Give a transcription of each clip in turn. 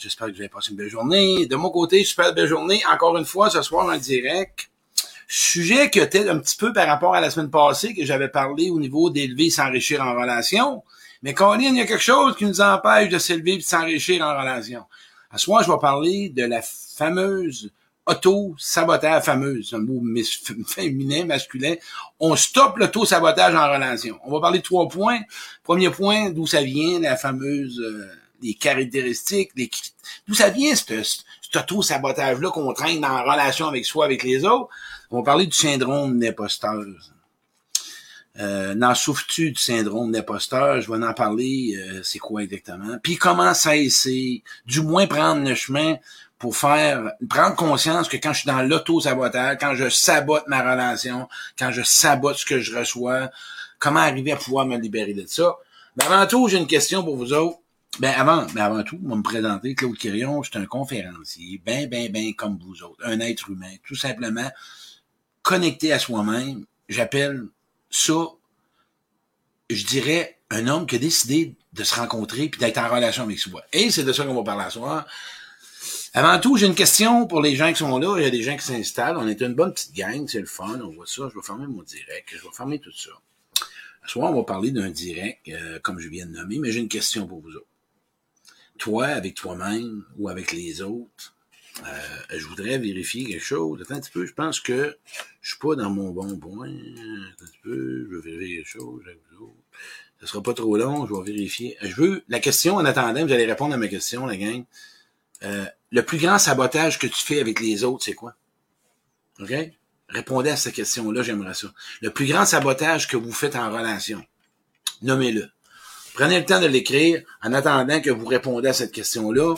J'espère que vous avez passé une belle journée. De mon côté, super belle journée. Encore une fois, ce soir en direct. Sujet que peut-être un petit peu par rapport à la semaine passée que j'avais parlé au niveau d'élever et s'enrichir en relation. Mais Colin, il y a quelque chose qui nous empêche de s'élever et de s'enrichir en relation. À ce soir, je vais parler de la fameuse auto-sabotage fameuse, un mot féminin, masculin. On stoppe l'auto-sabotage en relation. On va parler de trois points. Premier point, d'où ça vient, la fameuse, euh, les caractéristiques, les, d'où ça vient cet, cet auto-sabotage-là qu'on traîne en relation avec soi, avec les autres? On va parler du syndrome d'imposteur. Euh, n'en souffres-tu du syndrome d'imposteur? Je vais en parler, euh, c'est quoi exactement? Puis comment cesser, du moins prendre le chemin pour faire prendre conscience que quand je suis dans l'auto-sabotage, quand je sabote ma relation, quand je sabote ce que je reçois, comment arriver à pouvoir me libérer de ça? Mais avant tout, j'ai une question pour vous autres. Ben avant, ben avant tout, moi me présenter, Claude Quirion, je suis un conférencier, ben, ben, ben comme vous autres, un être humain, tout simplement connecté à soi-même. J'appelle ça, je dirais, un homme qui a décidé de se rencontrer puis d'être en relation avec soi. Et c'est de ça qu'on va parler ce soir. Avant tout, j'ai une question pour les gens qui sont là. Il y a des gens qui s'installent. On est une bonne petite gang, c'est le fun. On voit ça. Je vais fermer mon direct. Je vais fermer tout ça. Ce soir, on va parler d'un direct, euh, comme je viens de nommer, mais j'ai une question pour vous autres. Toi, avec toi-même ou avec les autres, euh, je voudrais vérifier quelque chose. Attends un petit peu, je pense que je suis pas dans mon bon point. Attends un petit peu, je vais vérifier quelque chose avec vous autres. Ce sera pas trop long, je vais vérifier. Je veux la question en attendant, vous allez répondre à ma question, la gang. Euh, le plus grand sabotage que tu fais avec les autres, c'est quoi? OK? Répondez à cette question-là, j'aimerais ça. Le plus grand sabotage que vous faites en relation, nommez-le. Prenez le temps de l'écrire en attendant que vous répondez à cette question-là.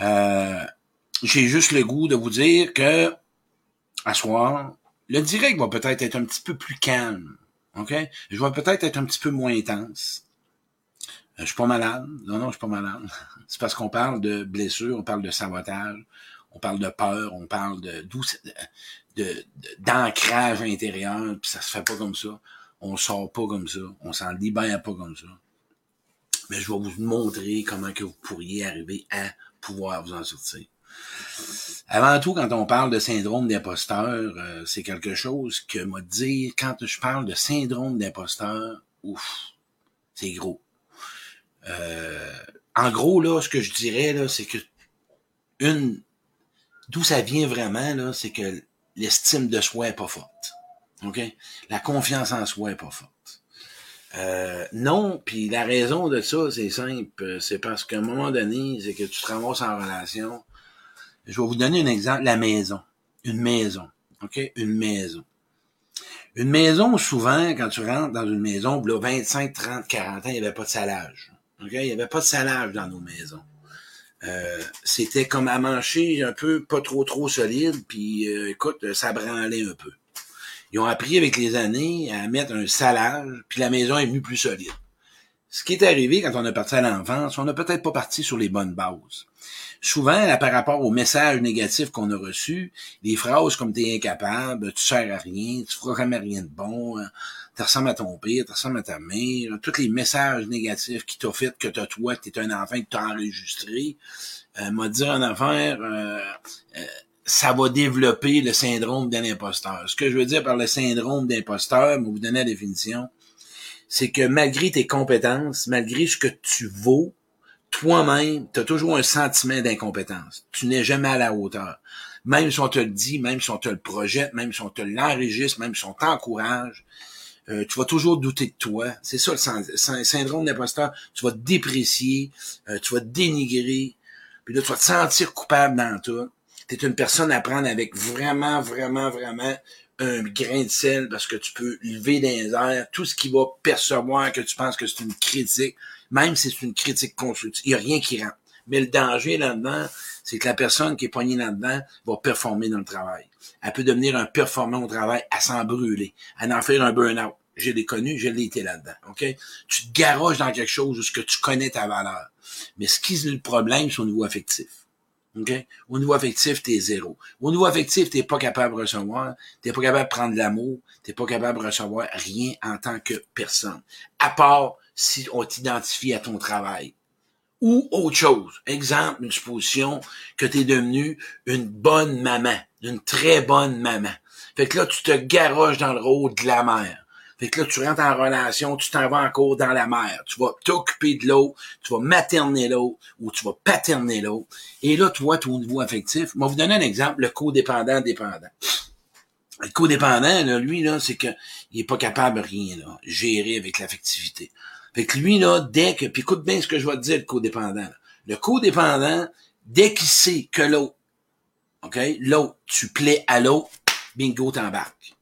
Euh, j'ai juste le goût de vous dire que, à soir, le direct va peut-être être un petit peu plus calme. OK? Je vais peut-être être un petit peu moins intense. Euh, je suis pas malade. Non, non, je suis pas malade. C'est parce qu'on parle de blessure, on parle de sabotage, on parle de peur, on parle de d'ancrage intérieur, puis ça se fait pas comme ça. On sort pas comme ça. On s'en libère pas comme ça. Mais je vais vous montrer comment que vous pourriez arriver à pouvoir vous en sortir. Avant tout, quand on parle de syndrome d'imposteur, euh, c'est quelque chose que m'a dit, quand je parle de syndrome d'imposteur, ouf, c'est gros. Euh, en gros, là, ce que je dirais, là, c'est que une, d'où ça vient vraiment, là, c'est que l'estime de soi est pas forte. OK? La confiance en soi est pas forte. Euh, non, puis la raison de ça, c'est simple. C'est parce qu'à un moment donné, c'est que tu te ramasses en relation. Je vais vous donner un exemple, la maison. Une maison. OK? Une maison. Une maison, souvent, quand tu rentres dans une maison, là, 25, 30, 40 ans, il n'y avait pas de salage. OK? Il n'y avait pas de salage dans nos maisons. Euh, c'était comme à manger un peu pas trop trop solide, puis euh, écoute, ça branlait un peu. Ils ont appris avec les années à mettre un salage, puis la maison est venue plus solide. Ce qui est arrivé quand on a parti à l'enfance, on n'a peut-être pas parti sur les bonnes bases. Souvent, là, par rapport aux messages négatifs qu'on a reçus, des phrases comme t'es incapable, tu sers à rien, tu feras jamais rien de bon, hein, tu ressembles à ton père, tu ressembles à ta mère, tous les messages négatifs qui t'ont fait que t'as toi, que t'es un enfant, que t'as enregistré, euh, m'a dit en affaire, euh, euh, ça va développer le syndrome d'un imposteur. Ce que je veux dire par le syndrome d'imposteur, vous donner la définition, c'est que malgré tes compétences, malgré ce que tu vaux, toi-même, tu as toujours un sentiment d'incompétence. Tu n'es jamais à la hauteur. Même si on te le dit, même si on te le projette, même si on te l'enregistre, même si on t'encourage, euh, tu vas toujours douter de toi. C'est ça le syndrome d'imposteur. Tu vas te déprécier, euh, tu vas te dénigrer, puis là, tu vas te sentir coupable dans tout. Tu une personne à prendre avec vraiment, vraiment, vraiment un grain de sel parce que tu peux lever les airs tout ce qui va percevoir que tu penses que c'est une critique, même si c'est une critique constructive. Il n'y a rien qui rentre. Mais le danger là-dedans, c'est que la personne qui est poignée là-dedans va performer dans le travail. Elle peut devenir un performant au travail à s'en brûler, à en faire un burn-out. J'ai l'ai connu, je l'ai été là-dedans. OK? Tu te garoches dans quelque chose où que tu connais ta valeur. Mais ce qui est le problème, c'est au niveau affectif. OK? Au niveau affectif, t'es zéro. Au niveau affectif, t'es pas capable de recevoir, t'es pas capable de prendre l'amour, t'es pas capable de recevoir rien en tant que personne. À part si on t'identifie à ton travail. ou autre chose. Exemple, une supposition que tu es devenu une bonne maman, une très bonne maman. Fait que là, tu te garoches dans le rôle de la mère. Fait que là, tu rentres en relation, tu t'en vas encore dans la mer. Tu vas t'occuper de l'autre, tu vas materner l'autre ou tu vas paterner l'autre. Et là, toi, ton niveau affectif, je vais vous donner un exemple, le codépendant-dépendant. Le codépendant, là, lui, là, c'est que il est pas capable de rien, là, gérer avec l'affectivité. Fait que lui, là, dès que, puis écoute bien ce que je vais te dire, le codépendant. Le codépendant, dès qu'il sait que l'autre, OK, l'autre, tu plais à l'autre, bingo, t'embarques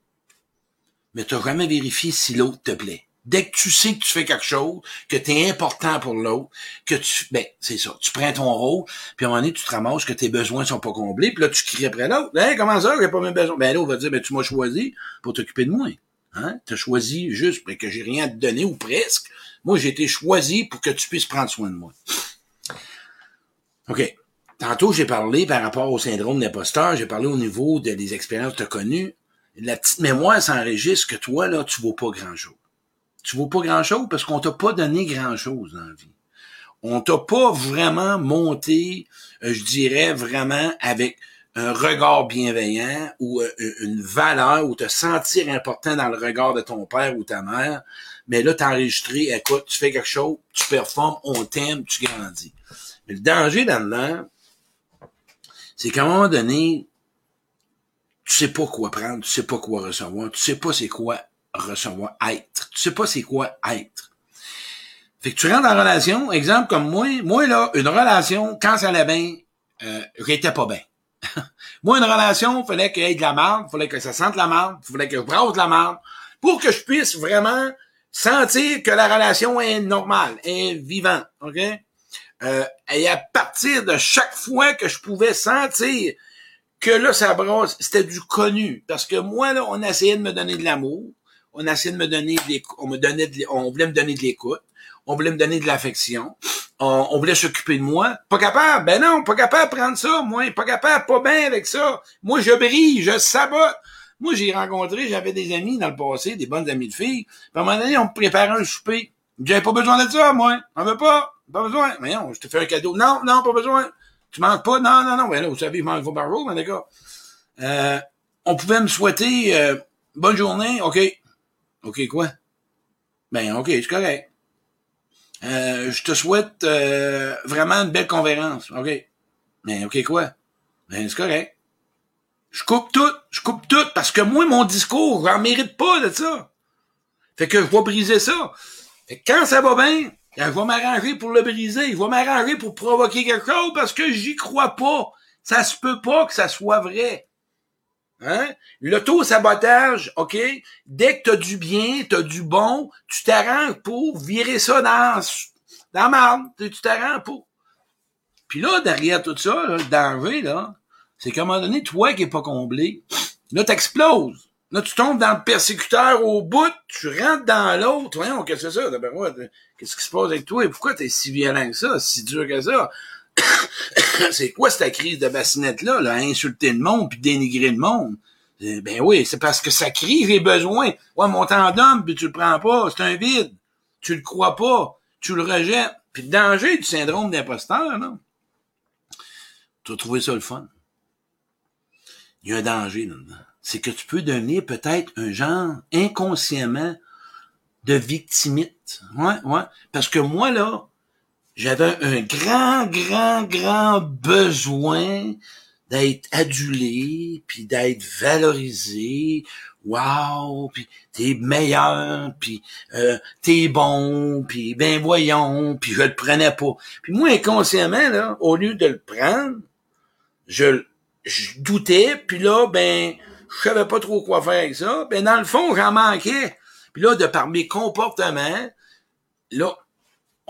mais tu n'as jamais vérifié si l'autre te plaît. Dès que tu sais que tu fais quelque chose, que tu es important pour l'autre, que tu... Ben, c'est ça. Tu prends ton rôle, puis à un moment donné, tu te ramasses que tes besoins sont pas comblés, puis là, tu cries après l'autre. Hey, comment ça, j'ai pas mes besoins? Ben là, on va dire, ben tu m'as choisi pour t'occuper de moi. Hein? Tu as choisi juste pour que j'ai rien à te donner, ou presque. Moi, j'ai été choisi pour que tu puisses prendre soin de moi. OK. Tantôt, j'ai parlé par rapport au syndrome d'imposteur, j'ai parlé au niveau des expériences que tu as connues la petite mémoire s'enregistre que toi, là, tu vaux pas grand-chose. Tu vaux pas grand-chose parce qu'on t'a pas donné grand-chose dans la vie. On t'a pas vraiment monté, euh, je dirais, vraiment avec un regard bienveillant ou euh, une valeur ou te sentir important dans le regard de ton père ou ta mère. Mais là, t'as enregistré, écoute, tu fais quelque chose, tu performes, on t'aime, tu grandis. Mais le danger là-dedans, c'est qu'à un moment donné, tu sais pas quoi prendre, tu sais pas quoi recevoir, tu sais pas c'est quoi recevoir, être. Tu sais pas c'est quoi être. Fait que tu rentres en relation, exemple comme moi, moi là, une relation, quand ça allait bien, euh, j'étais pas bien. moi, une relation, fallait qu'il y ait de la marde, fallait que ça sente la marde, fallait que je brasse de la marde, pour que je puisse vraiment sentir que la relation est normale, est vivante, ok? Euh, et à partir de chaque fois que je pouvais sentir que là, ça brosse, c'était du connu. Parce que moi, là, on essayait de me donner de l'amour, on essayait de me donner de on me donnait de, on voulait me donner de l'écoute, on voulait me donner de l'affection, on, voulait s'occuper de moi. Pas capable, ben non, pas capable de prendre ça, moi, pas capable, pas bien avec ça. Moi, je brille, je sabote. Moi, j'ai rencontré, j'avais des amis dans le passé, des bonnes amies de filles. Puis à un moment donné, on me préparait un souper. J'avais pas besoin de ça, moi. On veut pas. Pas besoin. Mais non, je te fais un cadeau. Non, non, pas besoin. Tu manques pas? Non, non, non. Ben là, vous savez, je manque vos barreaux, mais d'accord. Euh, on pouvait me souhaiter euh, bonne journée. OK. OK, quoi? Ben, OK, c'est correct. Euh, je te souhaite euh, vraiment une belle conférence. OK. Mais OK, quoi? Ben, c'est correct. Je coupe tout. Je coupe tout parce que moi, mon discours, j'en mérite pas de ça. Fait que je vais briser ça. Fait que quand ça va bien, je vais m'arranger pour le briser. Je vais m'arranger pour provoquer quelque chose parce que j'y crois pas. Ça se peut pas que ça soit vrai. Hein? L'auto-sabotage, OK? Dès que t'as du bien, t'as du bon, tu t'arranges pour virer ça dans, dans la Tu t'arranges pour. Puis là, derrière tout ça, le danger, là, c'est qu'à un moment donné, toi qui est pas comblé, là, t'exploses. Là, tu tombes dans le persécuteur au bout, tu rentres dans l'autre. Voyons, qu'est-ce que c'est ça? Moi, qu'est-ce qui se passe avec toi? Et pourquoi t'es si violent que ça, si dur que ça? c'est quoi cette crise de bassinette-là, là, insulter le monde puis dénigrer le monde? Eh, ben oui, c'est parce que ça crie, j'ai besoin. Ouais, mon d'homme, puis tu le prends pas, c'est un vide. Tu le crois pas, tu le rejettes. Puis le danger du syndrome d'imposteur, là, tu as trouvé ça le fun. Il y a un danger là-dedans c'est que tu peux devenir peut-être un genre inconsciemment de victimite. Ouais, ouais. Parce que moi, là, j'avais un grand, grand, grand besoin d'être adulé, puis d'être valorisé. Wow, puis t'es meilleur, puis euh, t'es bon, puis ben voyons, puis je le prenais pas. Puis moi, inconsciemment, là, au lieu de le prendre, je, je doutais, puis là, ben, je savais pas trop quoi faire avec ça. Ben, dans le fond, j'en manquais. Puis là, de par mes comportements, là,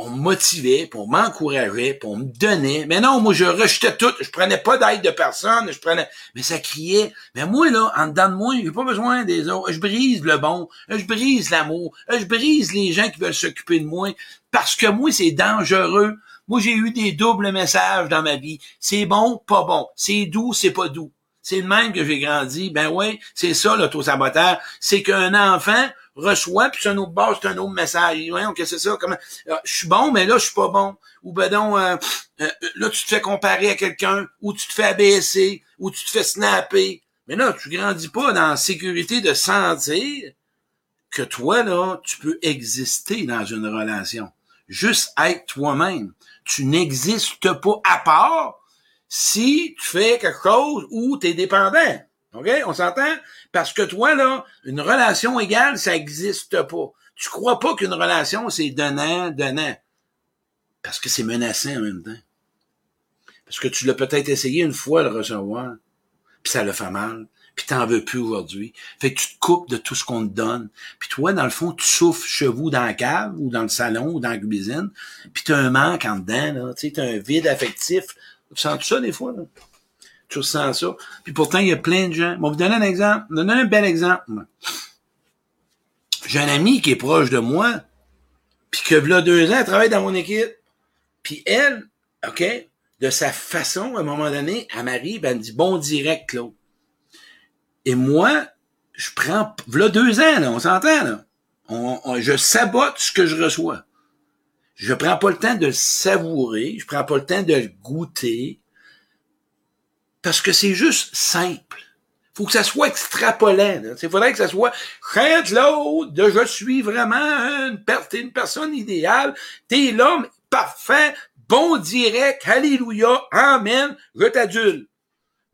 on me motivait, puis on m'encourageait, puis on me donnait. Mais non, moi, je rejetais tout. Je prenais pas d'aide de personne. Je prenais... Mais ça criait. Mais moi, là, en dedans de moi, j'ai pas besoin des autres. Je brise le bon. Je brise l'amour. Je brise les gens qui veulent s'occuper de moi. Parce que moi, c'est dangereux. Moi, j'ai eu des doubles messages dans ma vie. C'est bon, pas bon. C'est doux, c'est pas doux. C'est le même que j'ai grandi. Ben oui, c'est ça l'auto-saboteur. C'est qu'un enfant reçoit, puis c'est un autre base, c'est un autre message. Voyons que c'est ça. Comment, ah, je suis bon, mais là, je suis pas bon. Ou ben donc, euh, euh, là, tu te fais comparer à quelqu'un, ou tu te fais abaisser, ou tu te fais snapper. Mais là, tu grandis pas dans la sécurité de sentir que toi, là, tu peux exister dans une relation. Juste être toi-même. Tu n'existes pas à part si tu fais quelque chose où tu es dépendant. OK? On s'entend? Parce que toi, là, une relation égale, ça n'existe pas. Tu crois pas qu'une relation, c'est donnant, donnant. Parce que c'est menaçant en même temps. Parce que tu l'as peut-être essayé une fois le recevoir, puis ça le fait mal, puis t'en veux plus aujourd'hui. Fait que tu te coupes de tout ce qu'on te donne. Puis toi, dans le fond, tu souffles chevaux dans la cave, ou dans le salon, ou dans la cuisine, puis t'as un manque en dedans, là. Tu sais, t'as un vide affectif. Tu sens ça des fois, là? Tu ressens ça. Puis pourtant, il y a plein de gens. Bon, vous donner un exemple. Vous donner un bel exemple. J'ai un ami qui est proche de moi, puis que là deux ans, elle travaille dans mon équipe. Puis elle, OK, de sa façon, à un moment donné, elle m'arrive, elle me dit bon direct, Claude. Et moi, je prends, là deux ans, là, on s'entend, là. Je sabote ce que je reçois. Je prends pas le temps de le savourer, je prends pas le temps de le goûter, parce que c'est juste simple. Faut que ça soit extrapolant. Il faudrait que ça soit crainte l'autre de je suis vraiment une, personne idéale, t'es l'homme parfait, bon direct, alléluia, amen, je t'adulte.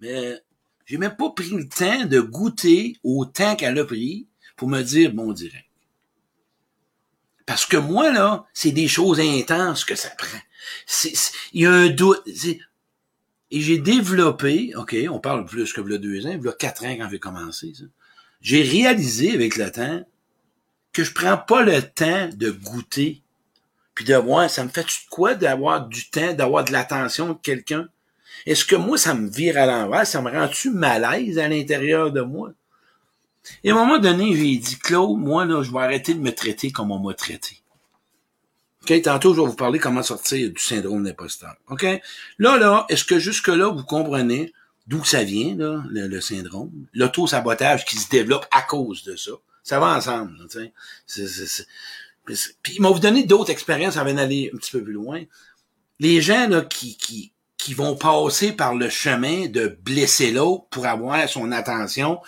Mais j'ai même pas pris le temps de goûter au temps qu'elle a pris pour me dire bon direct. Parce que moi, là, c'est des choses intenses que ça prend. Il y a un doute. Et j'ai développé, OK, on parle plus que le deux ans, il quatre ans quand j'ai commencé, J'ai réalisé avec le temps que je prends pas le temps de goûter, puis de voir, ça me fait quoi d'avoir du temps, d'avoir de l'attention de quelqu'un? Est-ce que moi, ça me vire à l'envers? Ça me rend-tu malaise à l'intérieur de moi? Et à un moment donné, j'ai dit, Claude, moi, là, je vais arrêter de me traiter comme on m'a traité. OK? Tantôt, je vais vous parler comment sortir du syndrome d'imposteur. OK? Là, là, est-ce que jusque-là, vous comprenez d'où ça vient, là, le, syndrome? L'auto-sabotage qui se développe à cause de ça. Ça va ensemble, tu sais. Puis, il m'a vous donné d'autres expériences avant d'aller un petit peu plus loin. Les gens, là, qui, qui, qui vont passer par le chemin de blesser l'autre pour avoir son attention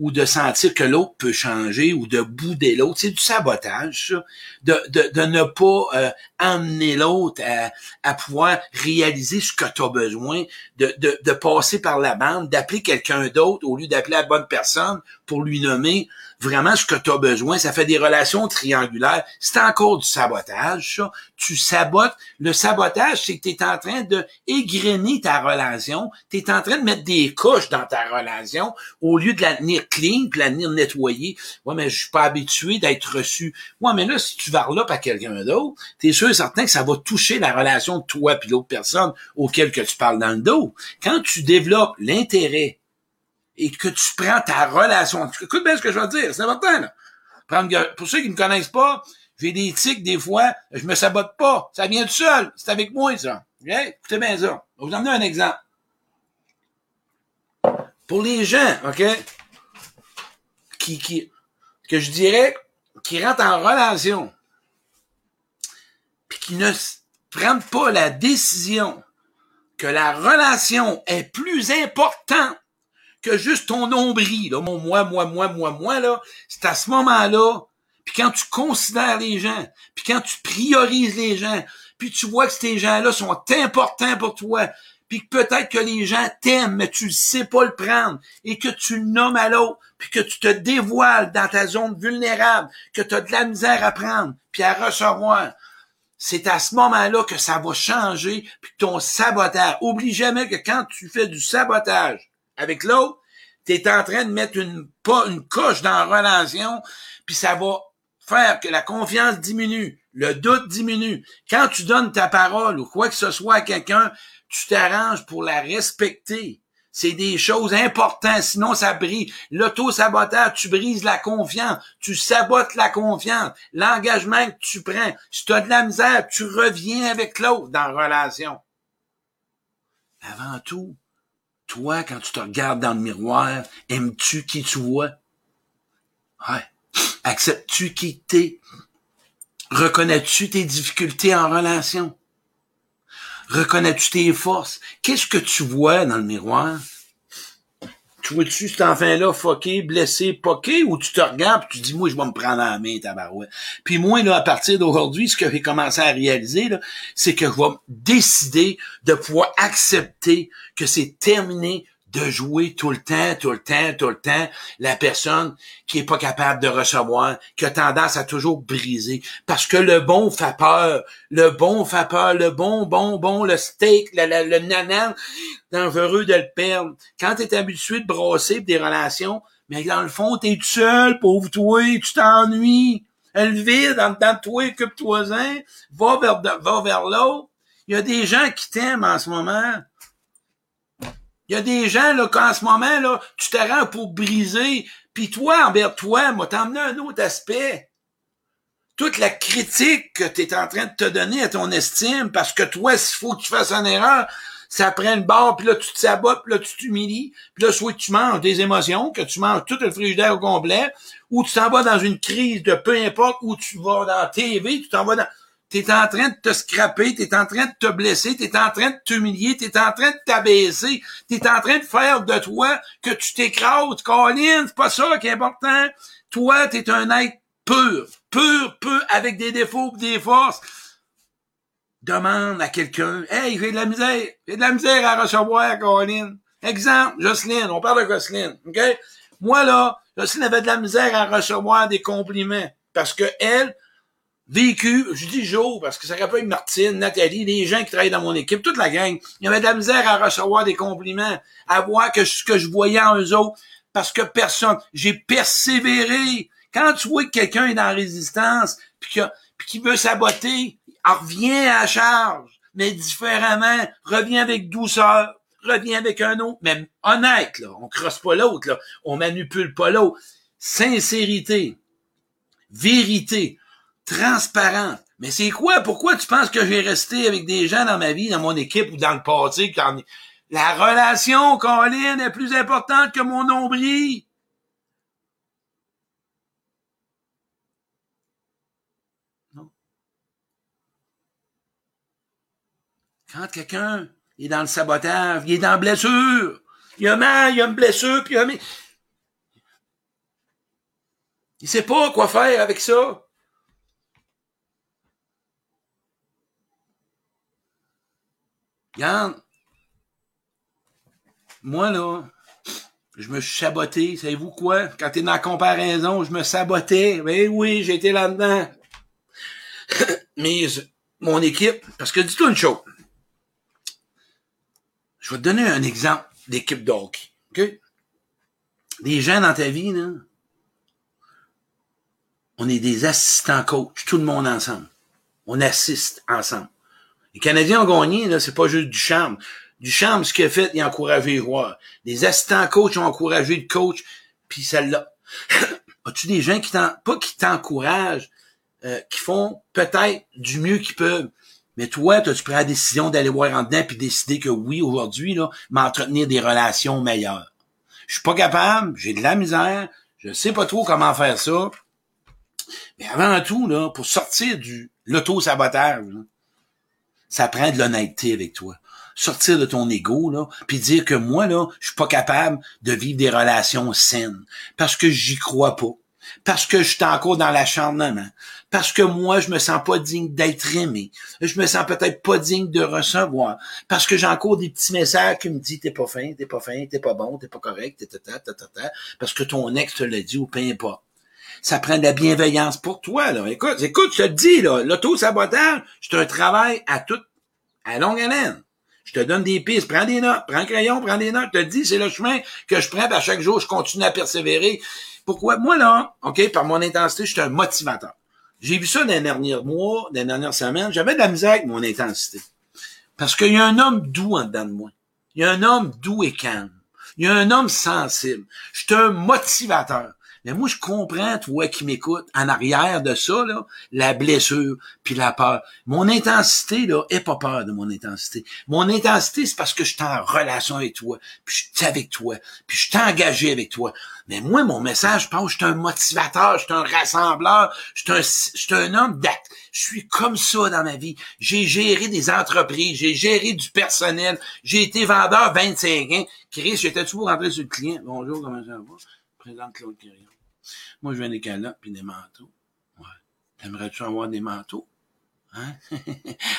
ou de sentir que l'autre peut changer ou de bouder l'autre. C'est du sabotage, ça. De, de, de ne pas euh, emmener l'autre à, à pouvoir réaliser ce que tu as besoin, de, de, de passer par la bande, d'appeler quelqu'un d'autre au lieu d'appeler la bonne personne pour lui nommer vraiment ce que tu as besoin. Ça fait des relations triangulaires. C'est encore du sabotage, ça. Tu sabotes. Le sabotage, c'est que tu es en train de égrener ta relation. Tu es en train de mettre des couches dans ta relation au lieu de la tenir clean, puis la tenir nettoyée. Ouais, mais je suis pas habitué d'être reçu. Ouais, mais là, si tu vas là par quelqu'un d'autre, tu es et certain que ça va toucher la relation de toi puis l'autre personne auquel que tu parles dans le dos. Quand tu développes l'intérêt et que tu prends ta relation. Écoute bien ce que je veux dire, c'est important. Pour ceux qui ne me connaissent pas, j'ai des tics des fois, je me sabote pas. Ça vient tout seul. C'est avec moi, ça. Écoutez bien ça. Je vais vous donner un exemple. Pour les gens, OK, qui, qui, que je dirais, qui rentrent en relation, ne prennent pas la décision que la relation est plus importante que juste ton nombril, mon moi, moi, moi, moi, moi, c'est à ce moment-là, puis quand tu considères les gens, puis quand tu priorises les gens, puis tu vois que ces gens-là sont importants pour toi, puis peut-être que les gens t'aiment, mais tu ne sais pas le prendre, et que tu nommes à l'autre, puis que tu te dévoiles dans ta zone vulnérable, que tu as de la misère à prendre, puis à recevoir, c'est à ce moment-là que ça va changer, puis ton sabotage. Oublie jamais que quand tu fais du sabotage, avec l'autre, tu es en train de mettre une, pas une coche dans la relation, puis ça va faire que la confiance diminue, le doute diminue. Quand tu donnes ta parole ou quoi que ce soit à quelqu'un, tu t'arranges pour la respecter. C'est des choses importantes, sinon ça brise. L'auto-sabotage, tu brises la confiance, tu sabotes la confiance, l'engagement que tu prends. Si tu as de la misère, tu reviens avec l'autre dans la relation. Avant tout, Toi, quand tu te regardes dans le miroir, aimes-tu qui tu vois? Ouais. Acceptes-tu qui t'es? Reconnais-tu tes difficultés en relation? Reconnais-tu tes forces? Qu'est-ce que tu vois dans le miroir? Tu vois-tu cet enfant-là fucké, blessé, poqué, ou tu te regardes et tu dis, moi, je vais me prendre la main, tabarouette? Puis moi, là, à partir d'aujourd'hui, ce que j'ai commencé à réaliser, c'est que je vais décider de pouvoir accepter que c'est terminé de jouer tout le temps, tout le temps, tout le temps, la personne qui est pas capable de recevoir, qui a tendance à toujours briser. Parce que le bon fait peur. Le bon fait peur. Le bon, bon, bon, le steak, le, le, le nanan, dangereux de le perdre. Quand tu es habitué de brosser des relations, mais dans le fond, t'es tout seul, pauvre toi, tu t'ennuies. Elle vide en dedans de toi, occupe-toi-en, va vers, va vers l'autre. Il y a des gens qui t'aiment en ce moment il y a des gens, là, qu'en ce moment, là, tu te rends pour briser. Puis toi, envers toi, moi, t'emmener un autre aspect. Toute la critique que tu es en train de te donner à ton estime, parce que toi, s'il faut que tu fasses une erreur, ça prend le bord, puis là, tu te sabotes, puis là, tu t'humilies, puis là, soit tu manges des émotions, que tu manges tout le frigidaire au complet, ou tu t'en vas dans une crise de peu importe où tu vas dans la TV, tu t'en vas dans t'es en train de te scraper, t'es en train de te blesser, t'es en train de t'humilier, t'es en train de t'abaisser, t'es en train de faire de toi que tu t'écrases, Colin, c'est pas ça qui est important. Toi, t'es un être pur, pur, pur, avec des défauts des forces. Demande à quelqu'un, hey, j'ai de la misère, j'ai de la misère à recevoir, Colin. Exemple, Jocelyne, on parle de Jocelyne, OK? Moi, là, Jocelyne avait de la misère à recevoir des compliments parce que elle, vécu, je dis Joe, parce que ça être Martine, Nathalie, les gens qui travaillent dans mon équipe, toute la gang. Il y avait de la misère à recevoir des compliments, à voir que ce que je voyais en eux autres, parce que personne, j'ai persévéré. Quand tu vois que quelqu'un est dans la résistance, puis qu'il veut saboter, revient à charge, mais différemment, revient avec douceur, revient avec un autre, mais honnête, là, on crosse pas l'autre, là, on manipule pas l'autre. Sincérité, vérité, transparente. Mais c'est quoi? Pourquoi tu penses que j'ai resté avec des gens dans ma vie, dans mon équipe ou dans le passé? Quand... La relation, Colin, est plus importante que mon nombril. Non. Quand quelqu'un est dans le sabotage, il est dans la blessure, il a mal, il a une blessure, puis il a... Il sait pas quoi faire avec ça. Regarde, moi, là, je me suis saboté. Savez-vous quoi? Quand t'es dans la comparaison, je me sabotais. Ben oui, j'étais là-dedans. Mais mon équipe, parce que dis-toi une chose. Je vais te donner un exemple d'équipe de OK? Des gens dans ta vie, on est des assistants coach, tout le monde ensemble. On assiste ensemble. Les Canadiens ont gagné, là, c'est pas juste du charme. Du charme, ce qu'il a fait, il a encouragé les joueurs. Les assistants coachs ont encouragé le coach, puis celle-là. As-tu des gens qui t'en, pas qui t'encouragent, euh, qui font peut-être du mieux qu'ils peuvent, mais toi, tu pris la décision d'aller voir en dedans puis décider que oui, aujourd'hui, là, m'entretenir des relations meilleures? Je suis pas capable, j'ai de la misère, je sais pas trop comment faire ça. Mais avant tout, là, pour sortir du l'auto-sabotage, ça prend de l'honnêteté avec toi. Sortir de ton ego, là, puis dire que moi, là, je suis pas capable de vivre des relations saines. Parce que j'y crois pas. Parce que je suis encore dans l'acharnement. Parce que moi, je me sens pas digne d'être aimé. Je me sens peut-être pas digne de recevoir. Parce que j'ai encore des petits messages qui me disent t'es pas fin, t'es pas fin, t'es pas bon, t'es pas correct, parce que ton ex te l'a dit ou peu importe ça prend de la bienveillance pour toi. Là. Écoute, écoute, je te dis, là, l'auto-sabotage, c'est un travail à toute, à longue haleine. Je te donne des pistes, prends des notes, prends un crayon, prends des notes, je te dis, c'est le chemin que je prends, à chaque jour, je continue à persévérer. Pourquoi? Moi, là, OK, par mon intensité, je suis un motivateur. J'ai vu ça dans les derniers mois, dans les dernières semaines, j'avais de la misère avec mon intensité. Parce qu'il y a un homme doux en dedans de moi. Il y a un homme doux et calme. Il y a un homme sensible. Je suis un motivateur. Mais moi, je comprends, toi qui m'écoutes, en arrière de ça, là, la blessure, puis la peur. Mon intensité, là, est pas peur de mon intensité. Mon intensité, c'est parce que je suis en relation avec toi, puis je suis avec toi, puis je suis engagé avec toi. Mais moi, mon message, je pense, je suis un motivateur, je suis un rassembleur, je suis un, je suis un homme d'acte. Je suis comme ça dans ma vie. J'ai géré des entreprises, j'ai géré du personnel, j'ai été vendeur 25 ans. Chris, j'étais toujours rentré sur le client? Bonjour, comment ça va? Présente Claude Quirion. Moi, je veux des calottes puis des manteaux. Ouais. T'aimerais-tu avoir des manteaux? Hein?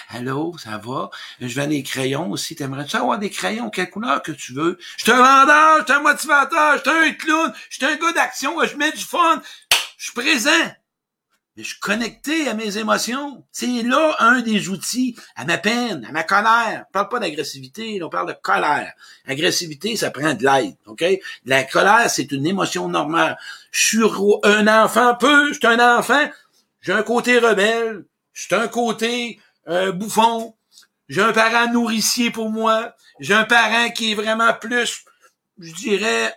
Allô, ça va? Je vends des crayons aussi. T'aimerais-tu avoir des crayons? Quelle couleur que tu veux? Je suis un vendeur, je suis un motivateur, je suis un clown, je suis un gars d'action, je mets du fun. Je suis présent. Je suis connecté à mes émotions. C'est là un des outils, à ma peine, à ma colère. On parle pas d'agressivité, on parle de colère. Agressivité, ça prend de l'aide, OK? La colère, c'est une émotion normale. Je suis un enfant peu, je un enfant. J'ai un côté rebelle, je un côté euh, bouffon. J'ai un parent nourricier pour moi. J'ai un parent qui est vraiment plus, je dirais,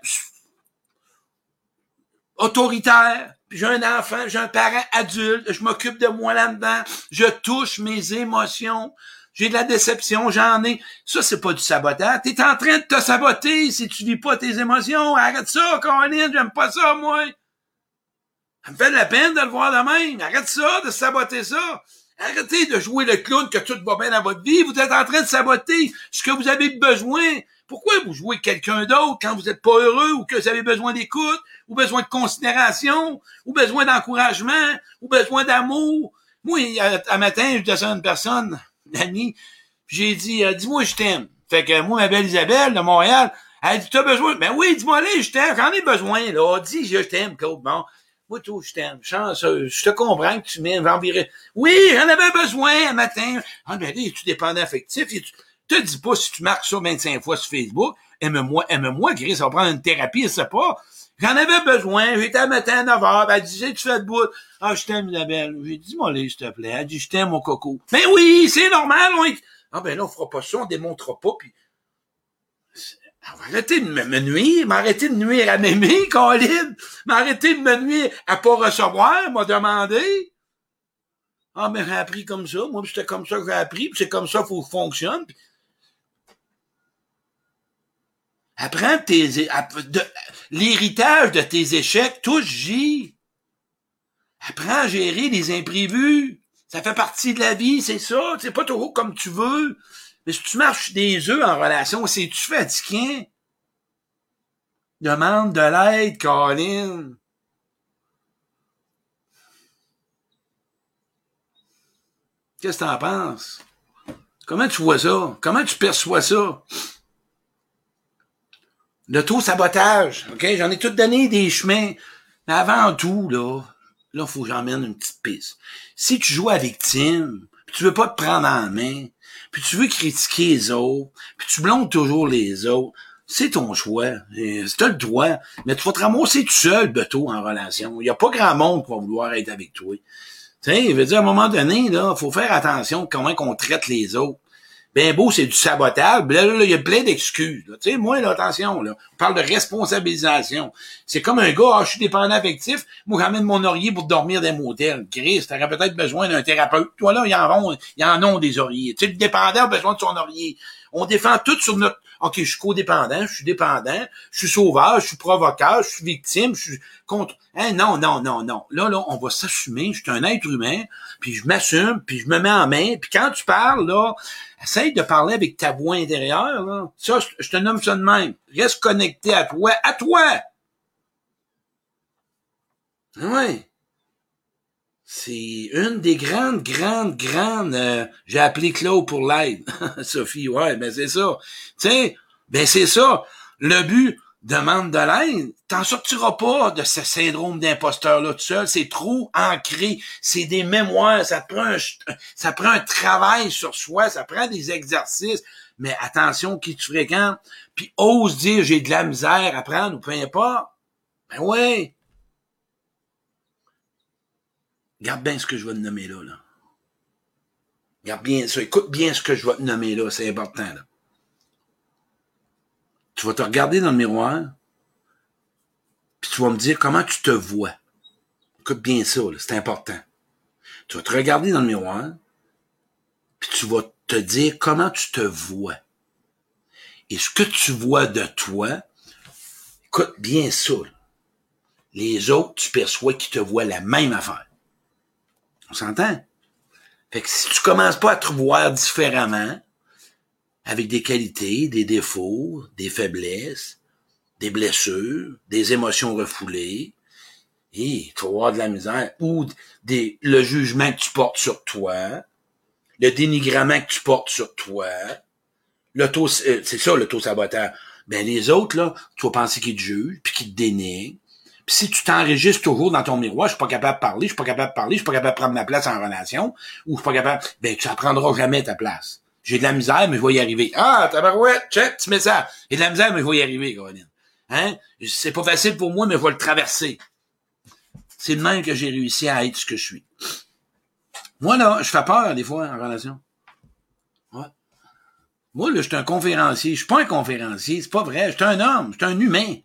autoritaire j'ai un enfant, j'ai un parent adulte, je m'occupe de moi là-dedans, je touche mes émotions, j'ai de la déception, j'en ai. Ça, c'est pas du sabotage. T'es en train de te saboter si tu vis pas tes émotions. Arrête ça, Caroline, j'aime pas ça, moi. Ça me fait de la peine de le voir de même. Arrête ça, de saboter ça. Arrêtez de jouer le clown que tout va bien dans votre vie. Vous êtes en train de saboter ce que vous avez besoin. Pourquoi vous jouez quelqu'un d'autre quand vous n'êtes pas heureux ou que vous avez besoin d'écoute? Ou besoin de considération ou besoin d'encouragement ou besoin d'amour? Moi, un matin, je disais à une personne, amie, j'ai dit, euh, dis-moi je t'aime. Fait que moi, ma belle Isabelle de Montréal, elle dit, t'as besoin? Ben oui, dis-moi allez, je t'aime, j'en ai besoin, là. Dis, je t'aime, Claude. Bon. Moi, tout, je t'aime. Je te comprends que tu m'aimes. Oui, j'en avais besoin un matin. Ah, ben, es-tu dépendant affectif? Te dis pas si tu marques ça 25 fois sur Facebook, aime-moi, aime-moi, Gris, ça va prendre une thérapie, c'est pas. J'en avais besoin, j'étais à matin à 9 h, elle disait, tu fais de bout? Ah, je t'aime, Isabelle. J'ai dit, moi, s'il te plaît. Elle dit, je t'aime, mon coco. Ben oui, c'est normal, on Ah, ben là, on fera pas ça, on démontrera pas, puis... Arrêtez de me, nuire, m'arrêtez de nuire à m'aimer, Colin. M'arrêtez de me nuire à pas recevoir, m'a demandé. Ah, mais j'ai appris comme ça. Moi, c'était comme ça que j'ai appris, puis c'est comme ça qu'il faut que fonctionne. Apprends tes, l'héritage de tes échecs, touche J. Apprends à gérer les imprévus. Ça fait partie de la vie, c'est ça. C'est pas toujours comme tu veux. Mais si tu marches des œufs en relation, c'est-tu fatiguant? Demande de l'aide, Colin. Qu'est-ce que t'en penses? Comment tu vois ça? Comment tu perçois ça? L'auto-sabotage, OK? J'en ai tout donné des chemins. Mais avant tout, là, là, faut que j'emmène une petite piste. Si tu joues à victime, puis tu veux pas te prendre en main, puis tu veux critiquer les autres, puis tu blondes toujours les autres, c'est ton choix. C'est le droit. Mais tu vas te ramasser tout seul, Beto, en relation. Il n'y a pas grand monde qui va vouloir être avec toi. Tu sais, il veut dire, à un moment donné, là, faut faire attention comment qu'on traite les autres ben beau, c'est du sabotage. Là, là, il y a plein d'excuses. Tu sais, moi, là, attention, là, on parle de responsabilisation. C'est comme un gars, ah, je suis dépendant affectif, moi, j'emmène mon oreiller pour dormir dans un motel. Chris, t'aurais peut-être besoin d'un thérapeute. Toi, là, il y en ont, il y en ont des oreillers. Tu sais, le dépendant a besoin de son oreiller. On défend tout sur notre, OK, je suis codépendant, je suis dépendant, je suis sauvage, je suis provocateur, je suis victime, je suis contre. Hein, non, non, non, non. Là, là, on va s'assumer. Je suis un être humain, puis je m'assume, puis je me mets en main. Puis quand tu parles, là, essaye de parler avec ta voix intérieure. Là. Ça, je te nomme ça de même. Reste connecté à toi, à toi. Oui. C'est une des grandes, grandes, grandes. Euh, j'ai appelé Claude pour l'aide. Sophie, ouais, ben c'est ça. Tu sais, ben c'est ça. Le but, demande de l'aide. T'en sortiras pas de ce syndrome d'imposteur-là tout seul. C'est trop ancré. C'est des mémoires. Ça prend un, ça prend un travail sur soi. Ça prend des exercices. Mais attention qui tu fréquentes. Puis ose dire j'ai de la misère à prendre ou peu importe. Ben ouais. Garde bien ce que je vais te nommer là, là. Garde bien ça. Écoute bien ce que je vais te nommer là. C'est important, là. Tu vas te regarder dans le miroir. Puis tu vas me dire comment tu te vois. Écoute bien ça, c'est important. Tu vas te regarder dans le miroir, puis tu vas te dire comment tu te vois. Et ce que tu vois de toi, écoute bien ça. Les autres, tu perçois qu'ils te voient la même affaire. S'entend? Fait que si tu commences pas à te voir différemment, avec des qualités, des défauts, des faiblesses, des blessures, des émotions refoulées, et tu vas avoir de la misère, ou des, le jugement que tu portes sur toi, le dénigrement que tu portes sur toi, l'auto, euh, c'est ça l'auto-saboteur. Ben, les autres, là, tu vas penser qu'ils te jugent, puis qu'ils te dénigrent. Puis si tu t'enregistres toujours dans ton miroir, je suis pas capable de parler, je suis pas capable de parler, je suis pas capable de prendre ma place en relation, ou je suis pas capable, ben, tu apprendras jamais ta place. J'ai de la misère, mais je vais y arriver. Ah, tabarouette, check, tu mets ça. J'ai de la misère, mais je vais y arriver, Caroline. Hein? C'est pas facile pour moi, mais je vais le traverser. C'est de même que j'ai réussi à être ce que je suis. Moi, là, je fais peur, des fois, en relation. Ouais. Moi, là, je suis un conférencier. Je suis pas un conférencier. C'est pas vrai. Je suis un homme. Je suis un humain.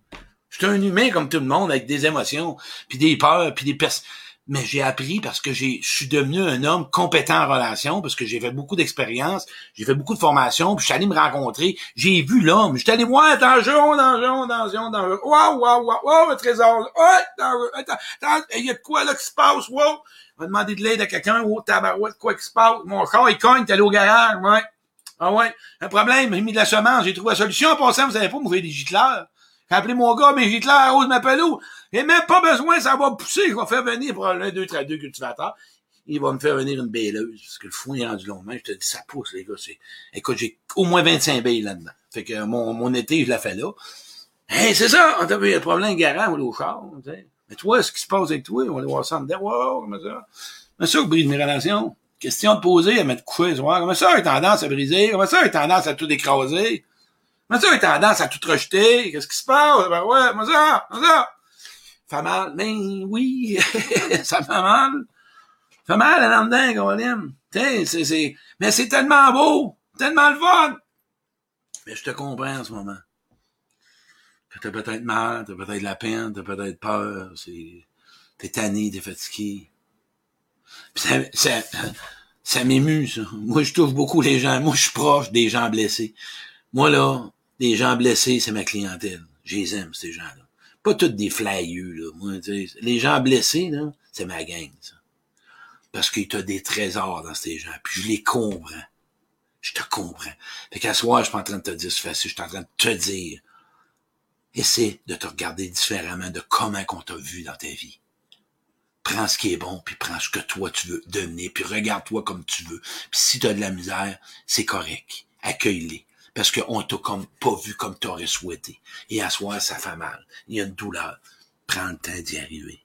Je suis un humain comme tout le monde, avec des émotions, puis des peurs, puis des personnes mais j'ai appris parce que j'ai, je suis devenu un homme compétent en relation, parce que j'ai fait beaucoup d'expérience, j'ai fait beaucoup de formations, puis je suis allé me rencontrer, j'ai vu l'homme, je suis allé voir, attention, attention, attention, attention, waouh, waouh, waouh, wow, le trésor, oh, attends, il y a de quoi là qui se passe, wow, on va demander de l'aide à quelqu'un, oh, tabarouette, quoi qui se passe, mon corps, il cogne, t'es allé au garage, ouais, ah ouais, un problème, j'ai mis de la semence, j'ai trouvé la solution, en passant, vous savez pas, vous des gicleurs, appelé mon gars, mais Hitler, ose m'appeler où? Et même pas besoin, ça va pousser. Je vais faire venir pour un, deux, trois, deux cultivateurs. Il va me faire venir une bêleuse, parce que le fou est rendu long. Je te dis, ça pousse, les gars. Écoute, j'ai au moins 25 baies là-dedans. Fait que mon, mon été, je la fais là. Hey, c'est ça! On t'a vu un problème garant, va au char, Mais toi, ce qui se passe avec toi, on va aller voir ça en dedans. Wow, comment ça? Mais ça, brise mes relations? Question de poser, à mettre coucher soir. Comment ça a tendance à briser? Comment ça a tendance à tout écraser? Ça a tendance à tout rejeter. Qu'est-ce qui se passe? Ben ouais, moi ça. Fait mal. Ben oui, ça fait mal. Fait mal à dedans, Caroline. c'est, c'est, mais c'est tellement beau, tellement le fun. Mais je te comprends en ce moment. T'as peut-être mal, t'as peut-être la peine, t'as peut-être peur, c'est, t'es tanné, t'es fatigué. ça, ça, ça ça. Moi, je touche beaucoup les gens. Moi, je suis proche des gens blessés. Moi, là, des gens blessés, c'est ma clientèle. Je les aime, ces gens-là. Pas tous des flyeux, là. Moi, les gens blessés, là, c'est ma gang, ça. Parce qu'il y des trésors dans ces gens. Puis je les comprends. Je te comprends. Fait qu'à soir, je suis pas en train de te dire c'est facile, je suis en train de te dire. Essaie de te regarder différemment de comment qu'on t'a vu dans ta vie. Prends ce qui est bon, puis prends ce que toi tu veux donner, puis regarde-toi comme tu veux. Puis si tu as de la misère, c'est correct. Accueille-les parce qu'on t'a comme pas vu comme t'aurais souhaité. Et à soi, ça fait mal. Il y a une douleur. Prends le temps d'y arriver.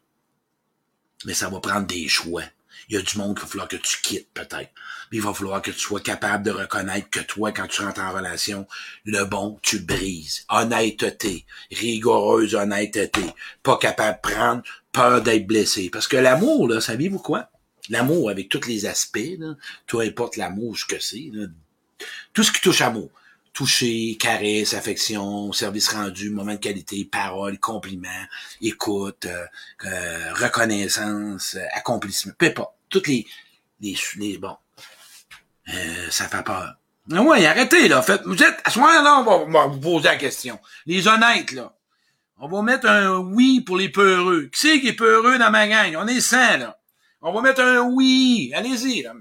Mais ça va prendre des choix. Il y a du monde qu'il va falloir que tu quittes, peut-être. Mais il va falloir que tu sois capable de reconnaître que toi, quand tu rentres en relation, le bon, tu brises. Honnêteté. Rigoureuse honnêteté. Pas capable de prendre peur d'être blessé. Parce que l'amour, là, savez-vous quoi? L'amour avec tous les aspects, là, importe l'amour, ce que c'est, tout ce qui touche à l'amour toucher, caresse, affection, service rendu, moment de qualité, paroles, compliments, écoute, euh, euh, reconnaissance, euh, accomplissement, peu pas. Toutes les, les, les bon, ça fait peur. Oui, arrêtez, là. Faites, vous êtes, à ce moment-là, on va, vous poser la question. Les honnêtes, là. On va mettre un oui pour les peureux. Qui c'est qui est peureux dans ma gang? On est 100, là. On va mettre un oui. Allez-y, là.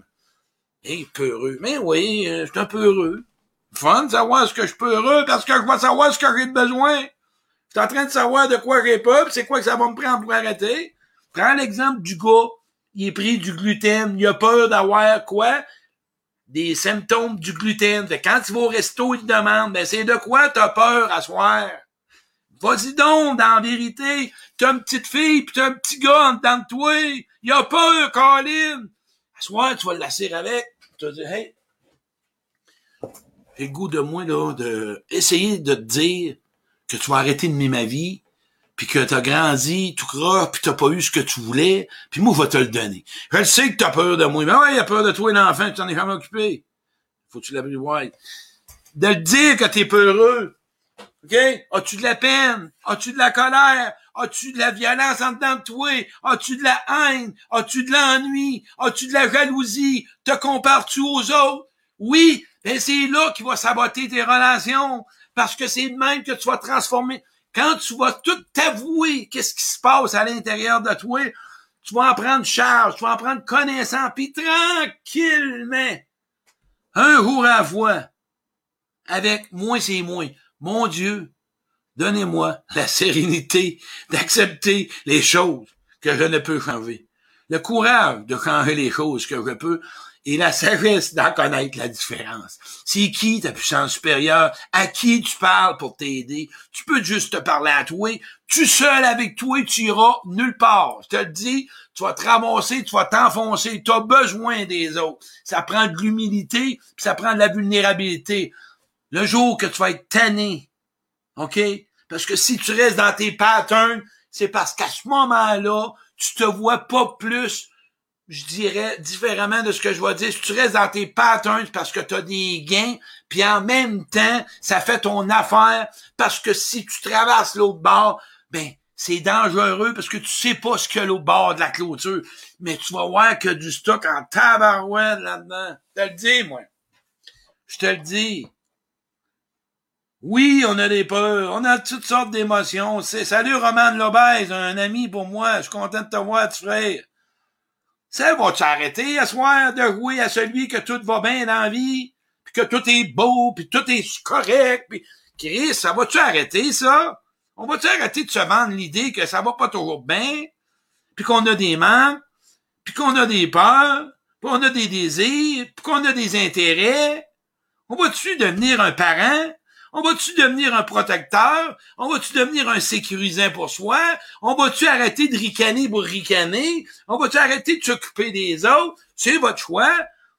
Hé, peureux. Mais oui, je suis un peureux fun savoir ce que je peux heureux parce que je vais savoir ce que j'ai besoin. Je suis en train de savoir de quoi j'ai pas, c'est quoi que ça va me prendre pour arrêter. Prends l'exemple du gars, il est pris du gluten, il a peur d'avoir quoi? Des symptômes du gluten. Fait quand il va au resto, il te demande, ben c'est de quoi t'as peur à soir? Vas-y donc, dans la vérité, t'as une petite fille pis t'as un petit gars en dedans de toi. Il a peur, Colin. À soir, tu vas le lasser avec. Tu vas dire, hey, j'ai goût de moi, là, de essayer de te dire que tu vas arrêter de ma vie, puis que t'as grandi tout croche, puis t'as pas eu ce que tu voulais, puis moi, je vais te le donner. Je le sais que t'as peur de moi, mais ouais, il a peur de toi, l'enfant, tu t'en es jamais occupé. Faut-tu voir. De le dire que t'es peureux. OK? As-tu de la peine? As-tu de la colère? As-tu de la violence en dedans de toi? As-tu de la haine? As-tu de l'ennui? As-tu de la jalousie? Te compares-tu aux autres? Oui, ben c'est là qu'il va saboter tes relations. Parce que c'est même que tu vas transformer. Quand tu vas tout t'avouer qu'est-ce qui se passe à l'intérieur de toi, tu vas en prendre charge, tu vas en prendre connaissance, puis tranquillement, un jour à fois, avec moins c'est moins. Mon Dieu, donnez-moi la sérénité d'accepter les choses que je ne peux changer. Le courage de changer les choses que je peux et la sagesse d'en connaître la différence. C'est qui ta puissance supérieure? À qui tu parles pour t'aider? Tu peux juste te parler à toi. Tu seul avec toi, tu iras nulle part. Je te le dis, tu vas te ramasser, tu vas t'enfoncer. Tu as besoin des autres. Ça prend de l'humilité, puis ça prend de la vulnérabilité. Le jour que tu vas être tanné, OK? Parce que si tu restes dans tes patterns, c'est parce qu'à ce moment-là, tu te vois pas plus je dirais différemment de ce que je vais dire. Si tu restes dans tes patterns parce que tu as des gains, puis en même temps, ça fait ton affaire parce que si tu traverses l'autre bord, ben c'est dangereux parce que tu sais pas ce que l'autre bord de la clôture. Mais tu vas voir que du stock en tabarouette là-dedans. Je te le dis, moi. Je te le dis. Oui, on a des peurs, on a toutes sortes d'émotions. C'est Salut Roman Lobez, un ami pour moi. Je suis content de te voir, tu frère. Ça va-tu arrêter à soir de jouer à celui que tout va bien dans la vie, puis que tout est beau, puis tout est correct, puis Chris, ça va-tu arrêter, ça? On va-tu arrêter de se vendre l'idée que ça va pas toujours bien, puis qu'on a des manques, puis qu'on a des peurs, puis qu'on a des désirs, puis qu'on a des intérêts? On va-tu devenir un parent on va-tu devenir un protecteur? On va-tu devenir un sécurisant pour soi? On va-tu arrêter de ricaner pour ricaner? On va-tu arrêter de s'occuper des autres? C'est votre choix.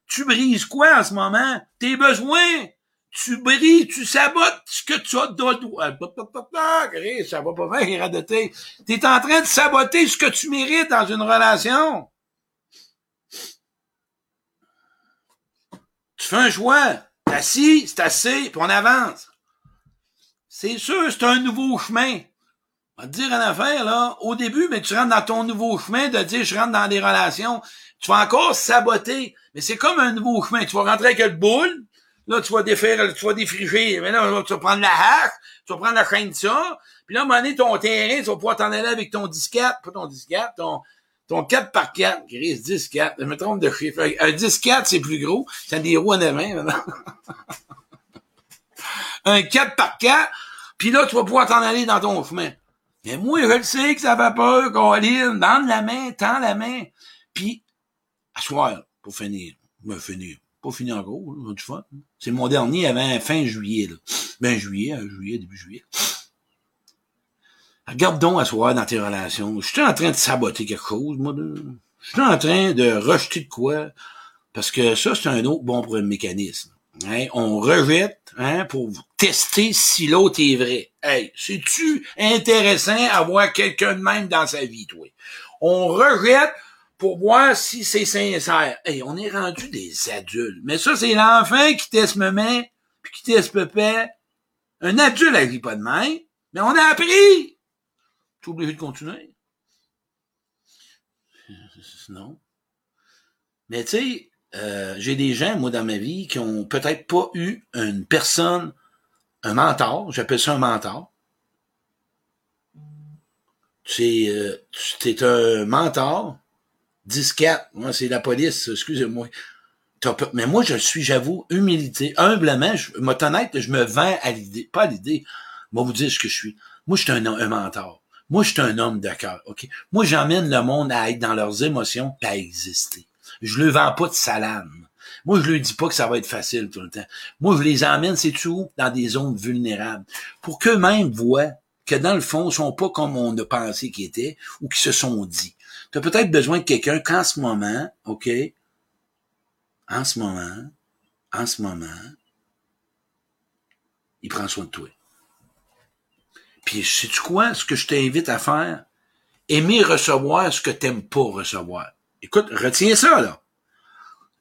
Tu brises quoi en ce moment? Tes besoins. Tu brises, tu sabotes ce que tu as de Ça va pas bien, radoter. T'es en train de saboter ce que tu mérites dans une relation. Tu fais un choix. T'es assis, c'est assez, puis on avance. C'est sûr, c'est un nouveau chemin. On va te dire une affaire, là. Au début, mais tu rentres dans ton nouveau chemin de dire je rentre dans des relations. Tu vas encore saboter. Mais c'est comme un nouveau chemin. Tu vas rentrer avec le boule. Là, tu vas défaire, tu vas défriger. Mais là, tu vas prendre la hache. Tu vas prendre la chaîne de ça. Puis là, à un moment donné, ton terrain, tu vas pouvoir t'en aller avec ton disquette. Pas ton disquette, ton, ton 4 par 4. Chris, 10 4. Je me trompe de chiffre. Un 10 4, c'est plus gros. C'est des roues en avant, un 4 par 4. Puis là, tu vas pouvoir t'en aller dans ton chemin. Mais moi, je le sais que ça va pas, Caroline. Donne la main, tends la main. Puis, à soir, pour finir. Me finir. Pas finir en gros, là, du fun. C'est mon dernier avant fin juillet, là. Ben, juillet, euh, juillet, début juillet. Regarde donc à dans tes relations. Je suis en train de saboter quelque chose, moi, Je suis en train de rejeter de quoi? Parce que ça, c'est un autre bon mécanisme. Hein, on rejette hein, pour tester si l'autre est vrai. Hey, c'est-tu intéressant avoir quelqu'un de même dans sa vie, toi? On rejette pour voir si c'est sincère. Hey, on est rendu des adultes. Mais ça, c'est l'enfant qui teste met, puis qui teste pépé. Un adulte n'agit pas de même. Mais on a appris. Tu es obligé de continuer. Non. Mais tu sais, euh, j'ai des gens, moi, dans ma vie, qui ont peut-être pas eu une personne, un mentor, j'appelle ça un mentor. C'est, euh, es un mentor, 10-4, moi, c'est la police, excusez-moi. Mais moi, je suis, j'avoue, humilité, humblement, je, honnête, je me vends à l'idée, pas à l'idée, moi, vous dire ce que je suis. Moi, je suis un, un mentor. Moi, je suis un homme de cœur, OK? Moi, j'emmène le monde à être dans leurs émotions, pas à exister. Je le vends pas de salame. Moi, je lui dis pas que ça va être facile tout le temps. Moi, je les emmène, c'est tout, dans des zones vulnérables. Pour qu'eux-mêmes voient que dans le fond, ils sont pas comme on a pensé qu'ils étaient ou qu'ils se sont dit. Tu as peut-être besoin de quelqu'un qu'en ce moment, OK? En ce moment, en ce moment, il prend soin de toi. Puis, sais-tu quoi? Ce que je t'invite à faire, aimer recevoir ce que t'aimes pas recevoir. Écoute, retiens ça, là.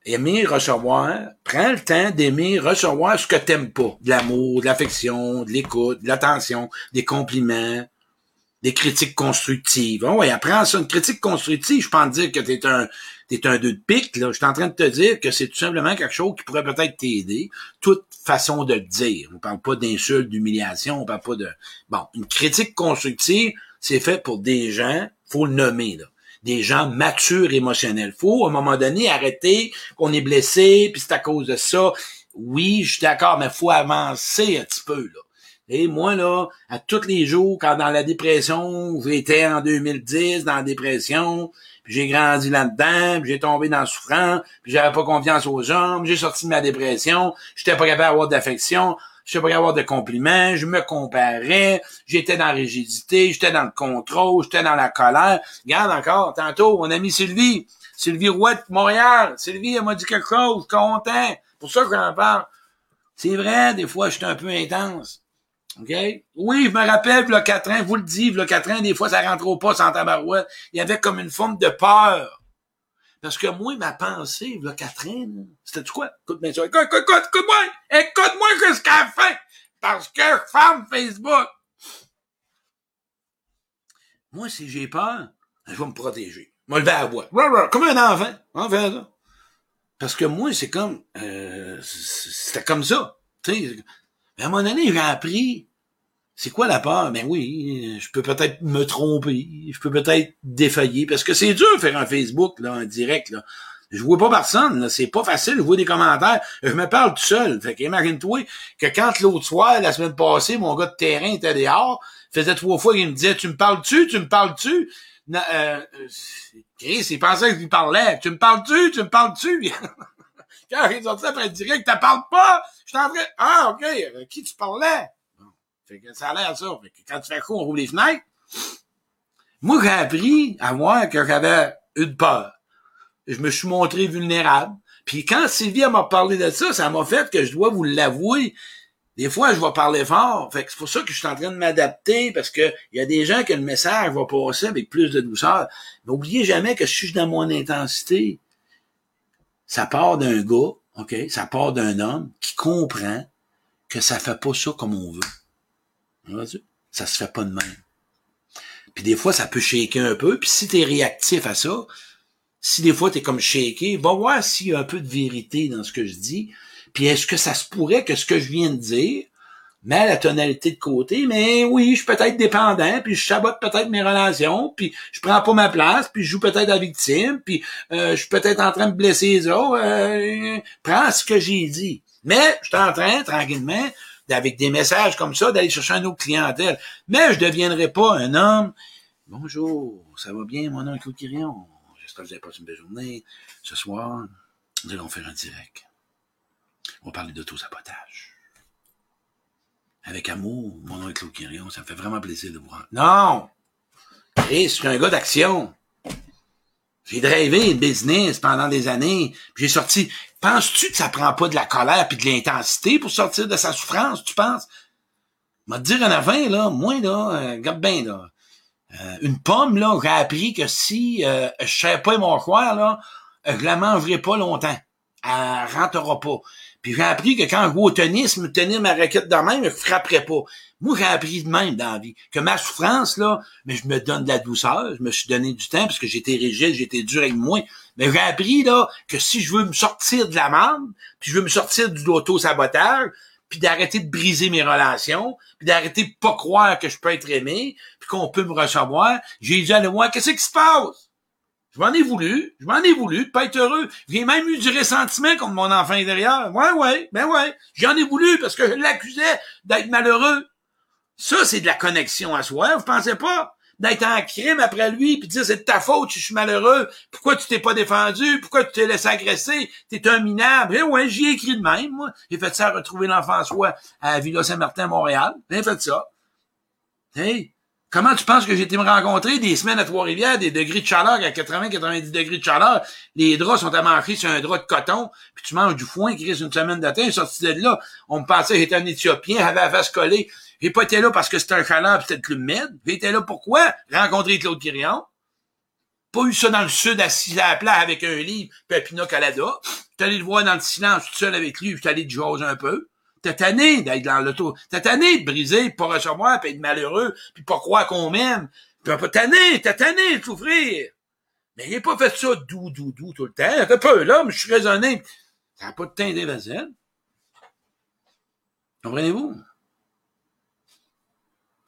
Aimer recevoir, prends le temps d'aimer recevoir ce que t'aimes pas. De l'amour, de l'affection, de l'écoute, de l'attention, des compliments. des critiques constructives. Oh, ouais, apprends ça, une critique constructive, je pense dire que t'es un t'es un deux de pique, là. Je suis en train de te dire que c'est tout simplement quelque chose qui pourrait peut-être t'aider. Toute façon de le dire. On parle pas d'insultes, d'humiliation, on parle pas de... Bon, une critique constructive, c'est fait pour des gens, faut le nommer, là. Des gens matures émotionnels. Faut, à un moment donné, arrêter qu'on est blessé, puis c'est à cause de ça. Oui, je suis d'accord, mais faut avancer un petit peu, là. Et moi, là, à tous les jours, quand dans la dépression, j'étais en 2010 dans la dépression, puis j'ai grandi là-dedans, puis j'ai tombé dans le souffrant, puis j'avais pas confiance aux hommes, j'ai sorti de ma dépression, j'étais pas capable d'avoir d'affection, j'étais pas d'avoir de compliments, je me comparais, j'étais dans la rigidité, j'étais dans le contrôle, j'étais dans la colère. Regarde encore, tantôt, mon ami Sylvie, Sylvie de Montréal, Sylvie, elle m'a dit quelque chose, content, pour ça que j'en parle. C'est vrai, des fois, j'étais un peu intense. OK? Oui, je me rappelle, le quatrain, vous le dites, le quatrain, des fois, ça rentre au pas sans tabarouette. Il y avait comme une forme de peur. Parce que moi, ma pensée, le quatrain, c'était quoi? Écoute bien ça. Écoute, écoute, écoute, écoute-moi! Écoute-moi jusqu'à la fin! Parce que femme Facebook! Moi, si j'ai peur, je vais me protéger. Je vais lever à bois. Comme un enfant. Enfin, ça. Parce que moi, c'est comme, euh, c'était comme ça. Tu sais, mais à un moment donné, j'ai appris, c'est quoi la peur? Ben oui, je peux peut-être me tromper, je peux peut-être défailler, parce que c'est dur de faire un Facebook, là, en direct, là. Je vois pas personne, c'est pas facile, je vois des commentaires, je me parle tout seul. Fait qu'imagine-toi que quand l'autre soir, la semaine passée, mon gars de terrain était dehors, faisait trois fois qu'il me disait, tu me parles-tu, tu me parles-tu? Euh, Chris, il pensait que je lui parlais. Tu me parles-tu, tu me parles-tu? Quand il sorti après direct, tu parles pas! Je suis en train, ah, ok, avec qui tu parlais? Fait que ça a l'air ça. Fait que quand tu fais chaud, on roule les fenêtres. Moi, j'ai appris à voir que j'avais une peur. Je me suis montré vulnérable. Puis quand Sylvie m'a parlé de ça, ça m'a fait que je dois vous l'avouer. Des fois, je vais parler fort. Fait que c'est pour ça que je suis en train de m'adapter, parce que il y a des gens que le message va passer avec plus de douceur. Mais oubliez jamais que je suis dans mon intensité. Ça part d'un gars, OK? Ça part d'un homme qui comprend que ça fait pas ça comme on veut. Ça se fait pas de même. Puis des fois, ça peut shaker un peu. Puis si tu es réactif à ça, si des fois tu es comme shaké, va voir s'il y a un peu de vérité dans ce que je dis. Puis est-ce que ça se pourrait que ce que je viens de dire met la tonalité de côté, mais oui, je suis peut-être dépendant, puis je sabote peut-être mes relations, puis je prends pas ma place, puis je joue peut-être la victime, puis euh, je suis peut-être en train de blesser les autres. Euh, prends ce que j'ai dit. Mais je suis en train, tranquillement, avec des messages comme ça, d'aller chercher un autre clientèle. Mais je deviendrai pas un homme. Bonjour, ça va bien, mon nom est Claude. J'espère que vous avez passé une belle journée. Ce soir, nous allons faire un direct. On va parler d'auto-sabotage avec amour, mon nom est Claude ça me fait vraiment plaisir de vous rendre. Non! Je suis un gars d'action. J'ai drivé une business pendant des années, j'ai sorti. Penses-tu que ça prend pas de la colère puis de l'intensité pour sortir de sa souffrance, tu penses? M'a dire en avant, là, moi, là, euh, regarde bien, là. Euh, une pomme, là, j'ai appris que si euh, je savais pas mon croire, là, je la mangerai pas longtemps. Elle rentrera pas. Puis j'ai appris que quand je vois au tennis, me tenir ma raquette de même, je frapperais pas. Moi, j'ai appris de même dans la vie. Que ma souffrance, là, mais je me donne de la douceur, je me suis donné du temps parce que j'étais rigide, j'étais dur avec moi. Mais j'ai appris, là, que si je veux me sortir de la merde, puis je veux me sortir du auto-sabotage, puis d'arrêter de briser mes relations, puis d'arrêter de pas croire que je peux être aimé, puis qu'on peut me recevoir, j'ai dit à moi, qu'est-ce qui se passe? Je m'en ai voulu, je m'en ai voulu pas être heureux. J'ai même eu du ressentiment contre mon enfant intérieur. Ouais, ouais, ben ouais. J'en ai voulu parce que je l'accusais d'être malheureux. Ça, c'est de la connexion à soi, vous pensez pas? D'être en crime après lui, puis dire c'est de ta faute, je suis malheureux. Pourquoi tu t'es pas défendu? Pourquoi tu t'es laissé agresser? T'es un minable. Eh ouais, j'y ai écrit de même, moi. J'ai fait ça à retrouver l'enfant soi à Villa Saint-Martin, Montréal. J'ai fait ça. Hey, Comment tu penses que j'ai été me rencontrer des semaines à Trois-Rivières, des degrés de chaleur à 80-90 degrés de chaleur, les draps sont à manquer sur un drap de coton, puis tu manges du foin qui reste une semaine d'attente, sorti de là, on me pensait que j'étais un Éthiopien, j'avais la face collée. J'ai pas été là parce que c'était un chaleur pis c'était le club là pourquoi? Rencontrer Claude Quirion. Pas eu ça dans le sud, assis à la plat avec un livre, puis un Pinot Calada. J'étais allé le voir dans le silence tout seul avec lui, j'étais allé de un peu. T'es tanné d'être dans l'auto. T'es tanné de briser, de pas recevoir, puis être malheureux, puis pas croire qu'on m'aime. T'es tanné, t'es tanné de souffrir. Mais il n'a pas fait ça doux, doux, doux tout le temps. T'as pas là, mais je suis raisonné. Ça n'a pas de teint d'évasion. Comprenez-vous?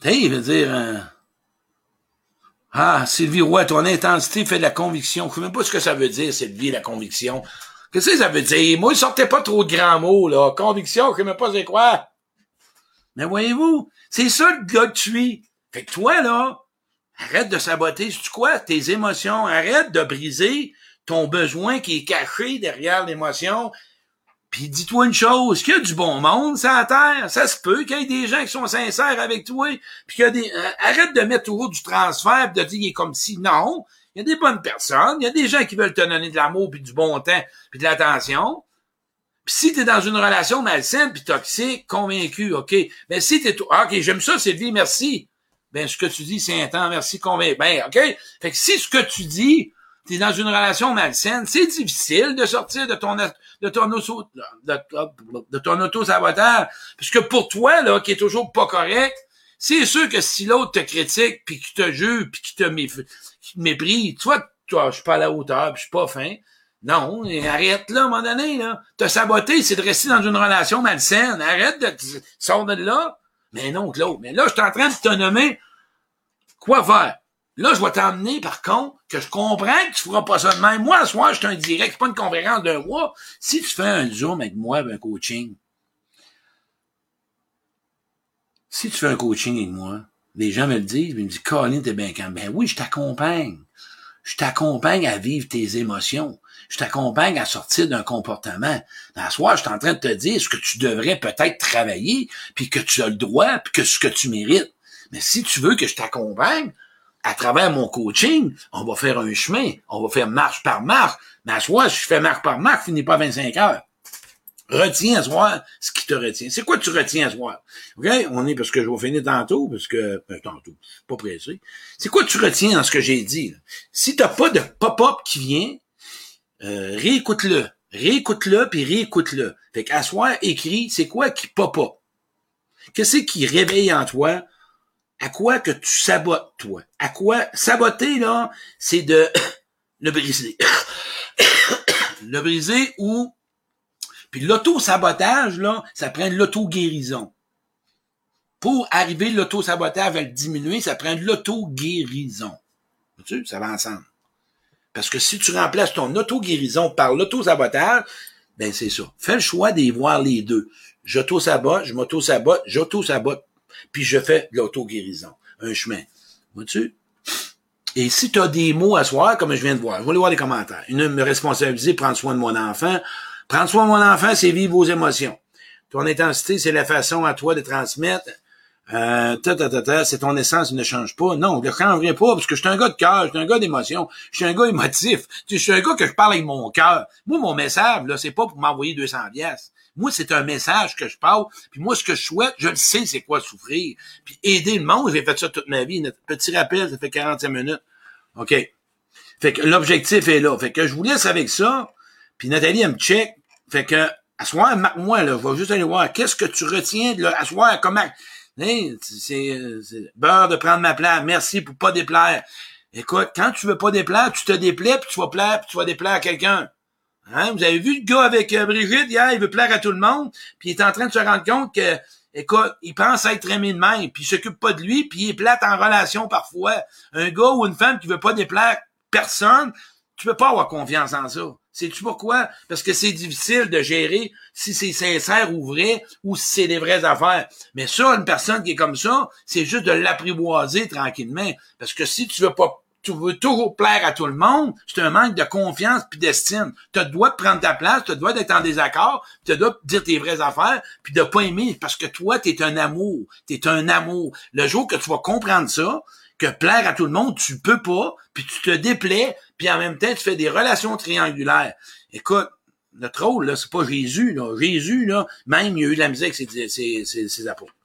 Il veut dire... Euh, ah, Sylvie Roy, ton intensité fait de la conviction. Je sais même pas ce que ça veut dire, Sylvie, la conviction. Qu'est-ce que ça veut dire? Moi, il sortait pas trop de grands mots, là. Conviction, je sais pas quoi. Mais voyez-vous, c'est ça le gars que tu es. Fait que toi, là, arrête de saboter, tu quoi? Tes émotions. Arrête de briser ton besoin qui est caché derrière l'émotion. Puis dis-toi une chose, qu'il y a du bon monde sur la terre, ça se peut qu'il y ait des gens qui sont sincères avec toi, puis qu'il y a des... Euh, arrête de mettre toujours du transfert de dire qu'il est comme si. Non, il y a des bonnes personnes, il y a des gens qui veulent te donner de l'amour, puis du bon temps, puis de l'attention. Puis si tu es dans une relation malsaine puis toxique, convaincu, OK. Mais si tu es... OK, j'aime ça, Sylvie, merci. Ben, ce que tu dis, c'est un temps, merci, convaincu. Ben, OK. Fait que si ce que tu dis, tu es dans une relation malsaine, c'est difficile de sortir de ton de ton auto de, ton auto-sabotage. Parce que pour toi, là, qui est toujours pas correct, c'est sûr que si l'autre te critique, puis qui te juge, puis qui te, méprise, toi, toi, je suis pas à la hauteur, puis je suis pas fin. Non, arrête là, à un moment donné, là. Te saboter, c'est de rester dans une relation malsaine. Arrête de sors de là. Mais non, Claude. Mais là, je suis en train de te nommer quoi faire. Là, je vais t'emmener, par contre, que je comprends que tu feras pas ça de même. Moi, ce soir, je suis un direct, c'est pas une conférence d'un mois. Si tu fais un Zoom avec moi, un coaching, si tu fais un coaching avec moi, les gens me le disent, ils me disent, Colin, t'es bien calme. Ben oui, je t'accompagne. Je t'accompagne à vivre tes émotions. Je t'accompagne à sortir d'un comportement. Dans soir, je suis en train de te dire ce que tu devrais peut-être travailler, puis que tu as le droit, puis que ce que tu mérites. Mais si tu veux que je t'accompagne, à travers mon coaching, on va faire un chemin, on va faire marche par marche. Mais à si je fais marche par marche, finis pas 25 heures. Retiens à soir ce qui te retient. C'est quoi tu retiens à soir? OK? On est parce que je vais finir tantôt, parce que ben, tantôt, pas pressé. C'est quoi tu retiens dans ce que j'ai dit? Là? Si t'as pas de pop-up qui vient, euh, réécoute-le. Réécoute-le, puis réécoute-le. Fait qu'à soir, écris, c'est quoi qui pop-up? Qu'est-ce qui réveille en toi? À quoi que tu sabotes, toi? À quoi? Saboter, là, c'est de le briser. le briser ou... Puis l'auto-sabotage, là, ça prend de l'auto-guérison. Pour arriver l'auto-sabotage à le diminuer, ça prend de l'auto-guérison. Ça va ensemble. Parce que si tu remplaces ton auto-guérison par l'auto-sabotage, ben c'est ça. Fais le choix d'y voir les deux. J'auto-sabote, je m'auto-sabote, j'auto-sabote puis je fais de l'auto-guérison. Un chemin. Vois-tu? Et si tu as des mots à soir, comme je viens de voir, je vais aller voir les commentaires. Une, me responsabiliser, prendre soin de mon enfant. Prendre soin de mon enfant, c'est vivre vos émotions. Ton intensité, c'est la façon à toi de transmettre. Euh, ta, ta, ta, c'est ton essence, ne change pas. Non, ne changerai pas parce que je suis un gars de cœur, je suis un gars d'émotion, je suis un gars émotif. Je suis un gars que je parle avec mon cœur. Moi, mon message, là, c'est pas pour m'envoyer 200 pièces. Moi, c'est un message que je parle. Puis moi, ce que je souhaite, je le sais, c'est quoi souffrir. Puis aider le monde, j'ai fait ça toute ma vie. Petit rappel, ça fait 45 minutes. OK. Fait que l'objectif est là. Fait que je vous laisse avec ça. Puis Nathalie, elle me check. Fait que, à soir, marque-moi, là. Je vais juste aller voir. Qu'est-ce que tu retiens de là? À soir, comment? c'est, beurre de prendre ma place. Merci pour pas déplaire. Écoute, quand tu veux pas déplaire, tu te déplais, puis tu vas plaire, puis tu vas déplaire à quelqu'un. Hein? Vous avez vu le gars avec euh, Brigitte hier, il veut plaire à tout le monde, puis il est en train de se rendre compte que, écoute, il pense être aimé de même, puis il s'occupe pas de lui, puis il est plate en relation parfois. Un gars ou une femme qui veut pas déplaire personne, tu peux pas avoir confiance en ça. Sais-tu pourquoi? Parce que c'est difficile de gérer si c'est sincère ou vrai ou si c'est des vraies affaires. Mais ça, une personne qui est comme ça, c'est juste de l'apprivoiser tranquillement. Parce que si tu veux pas tu veux toujours plaire à tout le monde, c'est un manque de confiance puis d'estime. Tu dois prendre ta place, tu dois être en désaccord, tu dois dire tes vraies affaires, puis de pas aimer parce que toi, tu es un amour. Tu es un amour. Le jour que tu vas comprendre ça, que plaire à tout le monde, tu peux pas, puis tu te déplais, puis en même temps, tu fais des relations triangulaires. Écoute, notre rôle, là, c'est pas Jésus, là. Jésus, là, même, il a eu de la musique avec ses, ses, ses, apôtres.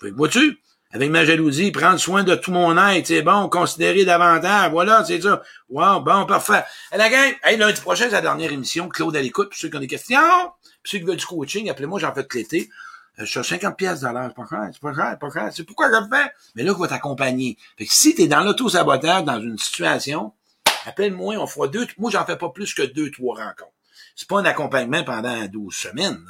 Vois-tu? avec ma jalousie, prendre soin de tout mon être, c'est bon, considérer davantage, voilà, c'est ça. Wow, bon, parfait. Et la gang, hey, lundi prochain, c'est la dernière émission, Claude à l'écoute, pour ceux qui ont des questions, pour ceux qui veulent du coaching, appelez-moi, j'en fais de l'été. Euh, je suis à 50 pièces c'est pas cher, c'est pas cher, pas cher. C'est pourquoi je le fais? Mais là, je vais t'accompagner. Fait que si t'es dans l'auto-sabotage, dans une situation, appelle-moi, on fera deux, moi, j'en fais pas plus que deux, trois rencontres. C'est pas un accompagnement pendant 12 semaines.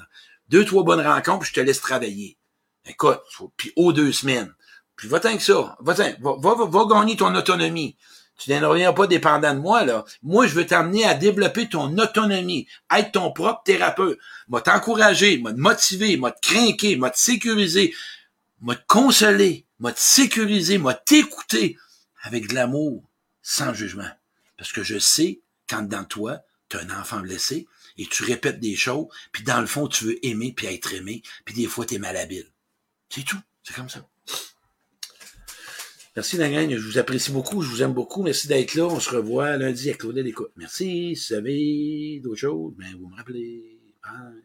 Deux, trois bonnes rencontres, puis je te laisse travailler. Écoute, puis aux deux semaines. Puis va-t'en que ça. Va-t'en, va, va, va, gagner ton autonomie. Tu n'en reviens pas dépendant de moi, là. Moi, je veux t'amener à développer ton autonomie, être ton propre thérapeute. M'a t'encourager, m'a te motiver, m'a te craquer, m'a te sécuriser, m'a te consoler, m'a te sécuriser, m'a t'écouter avec de l'amour, sans jugement. Parce que je sais, quand dans toi, tu un enfant blessé, et tu répètes des choses, puis dans le fond, tu veux aimer puis être aimé, puis des fois, tu es malhabile. C'est tout. C'est comme ça. Merci la je vous apprécie beaucoup, je vous aime beaucoup. Merci d'être là. On se revoit lundi à Claudel Écoute. Merci. Si vous avez d'autres choses, ben vous me rappelez. Bye.